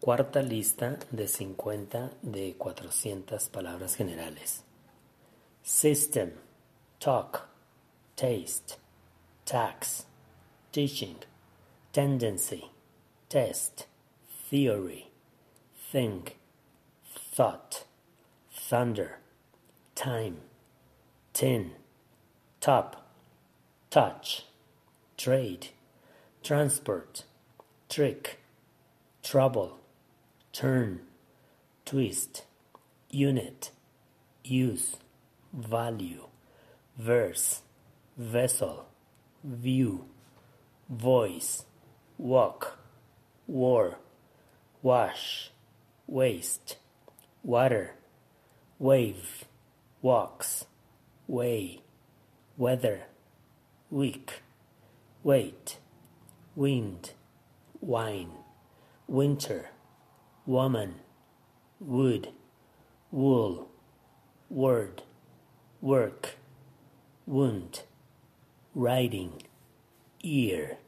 Cuarta lista de cincuenta de cuatrocientas palabras generales. System, talk, taste, tax, teaching, tendency, test, theory, think, thought, thunder, time, tin, top, touch, trade, transport, trick, trouble, turn, twist, unit, use, value, verse, vessel, view, voice, walk, war, wash, waste, water, wave, walks, way, weather, week, weight, wind, wine, winter, woman, wood, wool, word, work, wound, riding, ear.